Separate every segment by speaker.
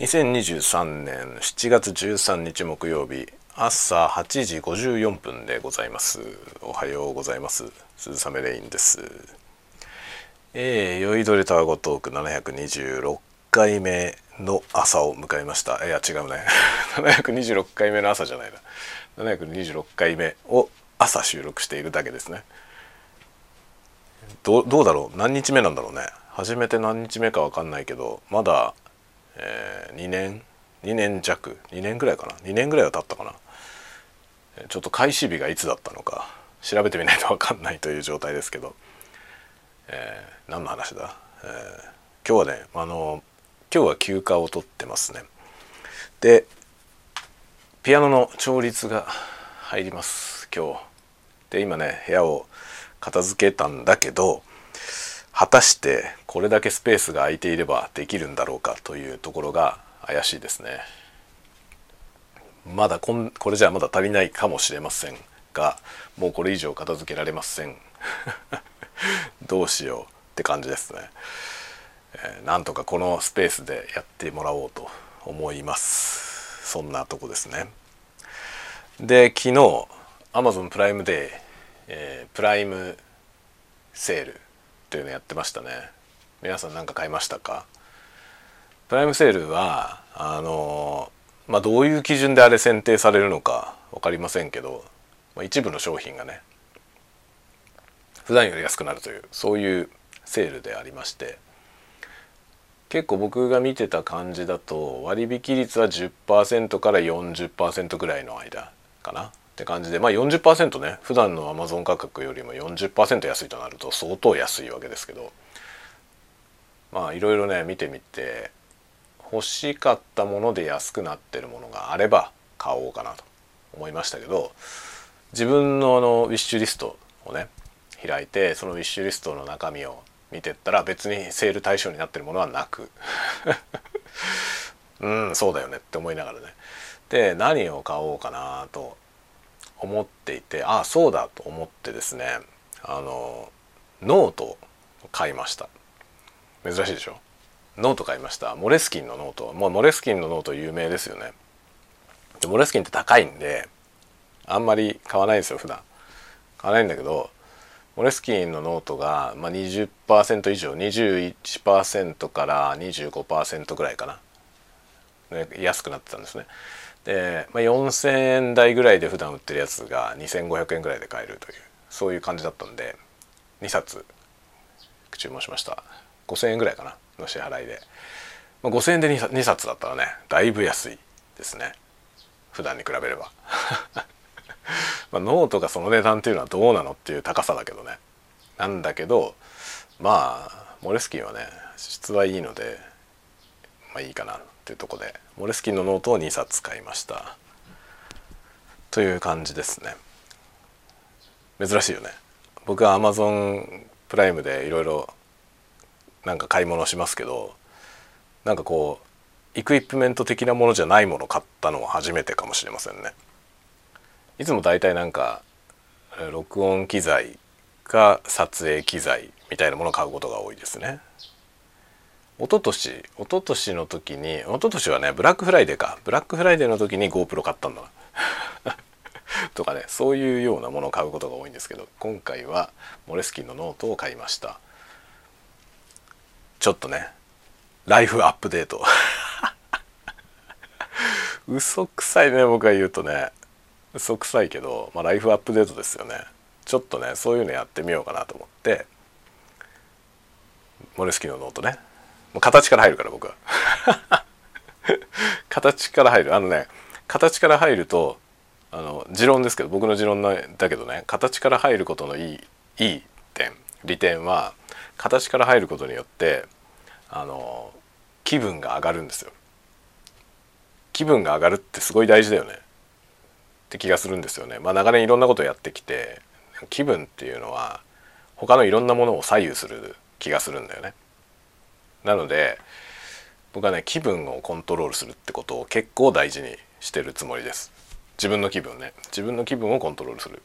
Speaker 1: 2023年7月13日木曜日朝8時54分でございます。おはようございます。鈴雨レインです。えー、酔いどれタワゴトーク726回目の朝を迎えました。いや違うね。726回目の朝じゃないな。726回目を朝収録しているだけですね。どどうだろう？何日目なんだろうね。初めて何日目か分かんないけどまだ、えー、2年？2年弱？2年ぐらいかな？2年ぐらいは経ったかな？ちょっと開始日がいつだったのか調べてみないと分かんないという状態ですけど、えー、何の話だ、えー、今日はねあの今日は休暇を取ってますね。でピアノの調律が入ります今日。で今ね部屋を片付けたんだけど果たしてこれだけスペースが空いていればできるんだろうかというところが怪しいですね。まだこんこれじゃまだ足りないかもしれませんがもうこれ以上片付けられません。どうしようって感じですね、えー、なんとかこのスペースでやってもらおうと思います。そんなとこですね。で昨日 Amazon プライムデー、えー、プライムセールっていうのやってましたね。皆さん何か買いましたか？プライムセールはあのまあどういう基準であれ選定されるのか分かりませんけど、まあ、一部の商品がね普段より安くなるというそういうセールでありまして結構僕が見てた感じだと割引率は10%から40%ぐらいの間かな。って感じでまあ40%ね普段のアマゾン価格よりも40%安いとなると相当安いわけですけどまあいろいろね見てみて欲しかったもので安くなってるものがあれば買おうかなと思いましたけど自分のあのウィッシュリストをね開いてそのウィッシュリストの中身を見てったら別にセール対象になってるものはなく うんそうだよねって思いながらね。で何を買おうかなと思っていてああそうだと思ってですねあのノートを買いました。珍しいでしょ？ノート買いました。モレスキンのノート。もうモレスキンのノート有名ですよね。でモレスキンって高いんであんまり買わないんですよ普段。買わないんだけどモレスキンのノートが、まあ、20%以上21%から25%ぐらいかな、ね、安くなってたんですね。で、まあ、4,000円台ぐらいで普段売ってるやつが2,500円ぐらいで買えるというそういう感じだったんで2冊注文しました。5,000円ぐらいかなの支払いで、まあ、5,000円で 2, 2冊だったらねだいぶ安いですね。普段に比べれば。まあノートがその値段っていうのはどうなのっていう高さだけどね。なんだけどまあモレスキンはね質はいいのでまあいいかな。っていうとこでモレスキンのノートを2冊買いました。という感じですね。珍しいよね。僕は Amazon プライムでいろいろなんか買い物しますけどなんかこう equipment 的なものじゃないもの買ったのは初めてかもしれませんね。いつも大体なんか録音機材か撮影機材みたいなものを買うことが多いですね。一昨年一昨年の時に一昨年はねブラックフライデーか。ブラックフライデーの時に GoPro 買ったんだな。とかねそういうようなものを買うことが多いんですけど今回はモレスキンのノートを買いました。ちょっとね life update。嘘くさいね僕が言うとね。嘘くさいけど、まあ、ライフアップデートですよね。ちょっとねそういうのやってみようかなと思ってモレスキンのノートね。もう形から入るから僕は。形から入る。あのね形から入るとあの持論ですけど僕の持論だけどね形から入ることのいいいい点利点は形から入ることによってあの気分が上がるんですよ。気分が上がるってすごい大事だよね。って気がするんですよね。まあ長年いろんなことをやってきて気分っていうのは他のいろんなものを左右する気がするんだよね。なので僕はね気分をコントロールするってことを結構大事にしてるつもりです。自分の気分ね。自分の気分をコントロールする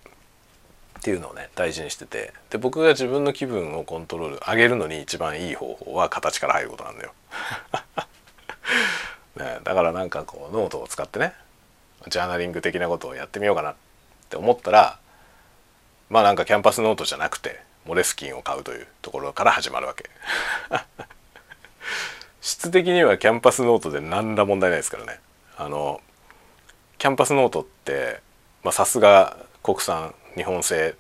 Speaker 1: っていうのをね大事にしてて。で僕が自分の気分をコントロール上げるのに一番いい方法は形から入ることなんだよ。ね、だからなんかこうノートを使ってねジャーナリング的なことをやってみようかなって思ったらまあなんかキャンパスノートじゃなくてモレスキンを買うというところから始まるわけ。質的にはキャンパスノートで何ら問題ないですからね。あのキャンパスノートってさすが国産日本製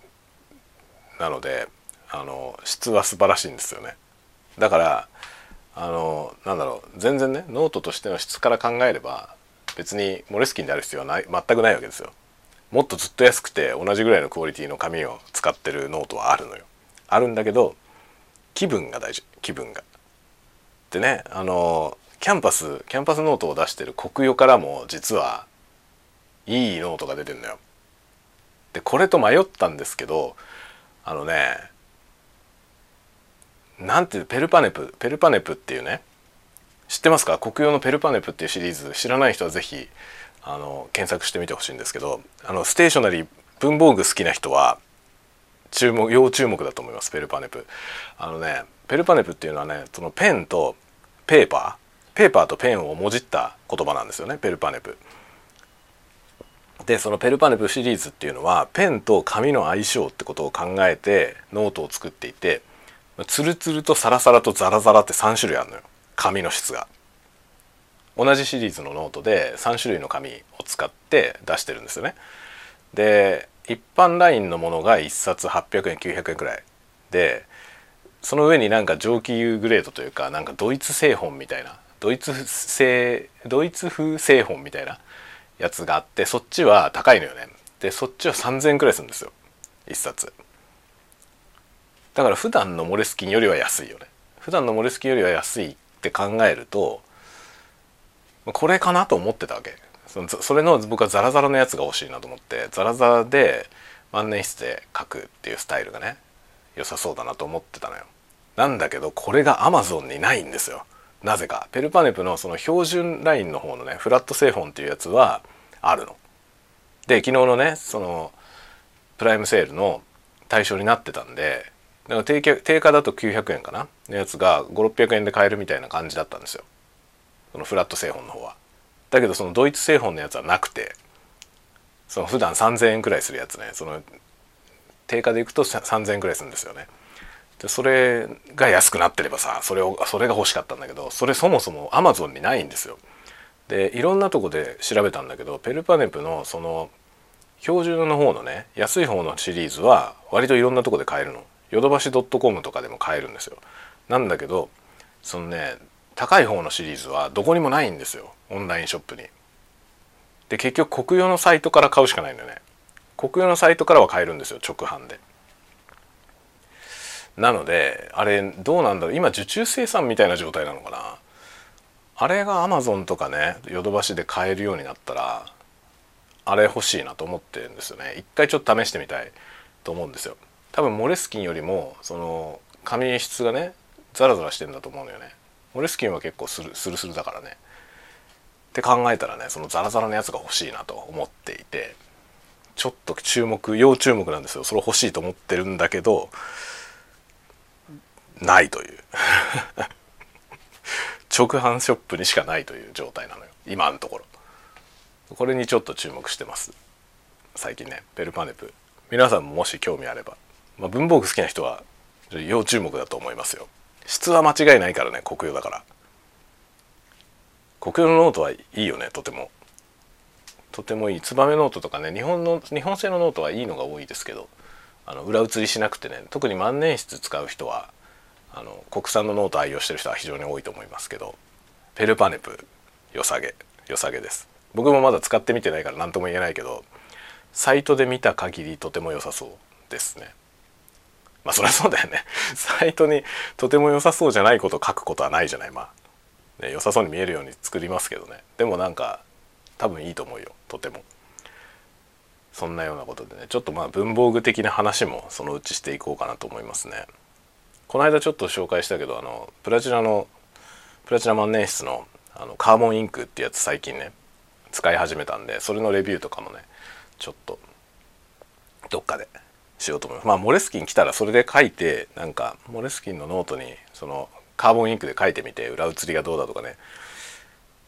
Speaker 1: なのであの質は素晴らしいんですよね。だからあのなんだろう全然ねノートとしての質から考えれば別にモレスキンである必要はない全くないわけですよ。もっとずっと安くて同じぐらいのクオリティの紙を使ってるノートはあるのよ。あるんだけど気分が大事気分が。でねあのキャンパスキャンパスノートを出してるコクヨからも実はいいノートが出てるのよ。でこれと迷ったんですけどあのねなんていうペルパネプペルパネプっていうね知ってますか？国用のペルパネプっていうシリーズ。知らない人は是非あの検索してみてほしいんですけどあのステーショナリー文房具好きな人は注目要注目だと思いますペルパネプ。あのねペルパネプっていうのはねそのペンとペーパー？ペーパーとペンをもじった言葉なんですよね。ペルパネプ。でそのペルパネプシリーズっていうのはペンと紙の相性ってことを考えてノートを作っていてツルツルとサラサラとザラザラって3種類あるのよ。紙の質が。同じシリーズのノートで3種類の紙を使って出してるんですよね。で一般ラインのものが1冊800円900円くらいでその上になんか上級グレードというかなんかドイツ製本みたいなドイツ製ドイツ風製本みたいなやつがあってそっちは高いのよね。でそっちは3,000円くらいするんですよ。1冊。だから普段のモレスキンよりは安いよね。普段のモレスキンよりは安いって考えるとこれかなと思ってたわけ。それの僕はザラザラのやつが欲しいなと思ってザラザラで万年筆で書くっていうスタイルがね良さそうだなと思ってたのよ。なんだけどこれが Amazon にないんですよなぜかペルパネプのその標準ラインの方のねフラット製本っていうやつはあるの。で昨日のねそのプライムセールの対象になってたんでだから定価定価だと900円かな？のやつが5600円で買えるみたいな感じだったんですよそのフラット製本の方は。だけどそのドイツ製本のやつはなくてその普段3000円くらいするやつねその定価でいくと3000円くらいするんですよね。でそれが安くなってればさそれをそれが欲しかったんだけどそれそもそもアマゾンにないんですよ。でいろんなとこで調べたんだけどペルパネプのその標準の方のね安い方のシリーズは割といろんなとこで買えるの。ヨドバシドットコムとかでも買えるんですよ。なんだけどそのね高い方のシリーズはどこにもないんですよオンラインショップに。で結局国用のサイトから買うしかないんだよね。国用のサイトからは買えるんですよ直販で。なのであれどうなんだろう。今受注生産みたいな状態なのかな。あれがアマゾンとかねヨドバシで買えるようになったらあれ欲しいなと思ってるんですよね。一回ちょっと試してみたいと思うんですよ。多分モレスキンよりもその紙質がねザラザラしてんだと思うのよね。モレスキンは結構スルスルスルだからね。って考えたらねそのザラザラのやつが欲しいなと思っていてちょっと注目要注目なんですよ。それ欲しいと思ってるんだけどないという。直販ショップにしかないという状態なのよ。今のところ。これにちょっと注目してます。最近ねペルパネプ。皆さんももし興味あれば、まあ、文房具好きな人は要注目だと思いますよ。質は間違いないからねコクヨだから。コクヨのノートはいいよねとても。とてもいい。ツバメノートとかね日本の日本製のノートはいいのが多いですけどあの裏写りしなくてね特に万年筆使う人はあの国産のノート愛用してる人は非常に多いと思いますけどペルパネプ良さげ良さげです。僕もまだ使ってみてないから何とも言えないけどサイトで見た限りとても良さそうですね。まあそりゃそうだよね。サイトにとても良さそうじゃないことを書くことはないじゃない。まあ、ね、良さそうに見えるように作りますけどね。でもなんか多分いいと思うよ。とても。そんなようなことでね。ちょっとまあ文房具的な話もそのうちしていこうかなと思いますね。この間ちょっと紹介したけどあのプラチナのプラチナ万年筆のあのカーボンインクってやつ最近ね使い始めたんでそれのレビューとかもねちょっとどっかでしようと思います。まあモレスキン来たらそれで書いてなんかモレスキンのノートにそのカーボンインクで書いてみて裏写りがどうだとかね。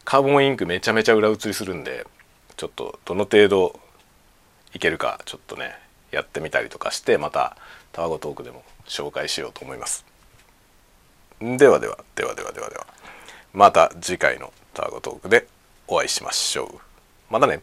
Speaker 1: カーボンインクめちゃめちゃ裏写りするんでちょっとどの程度いけるかちょっとねやってみたりとかしてまたタワゴトークでも紹介しようと思います。ではではではではではでは。また次回のタワゴトークでお会いしましょう。またね。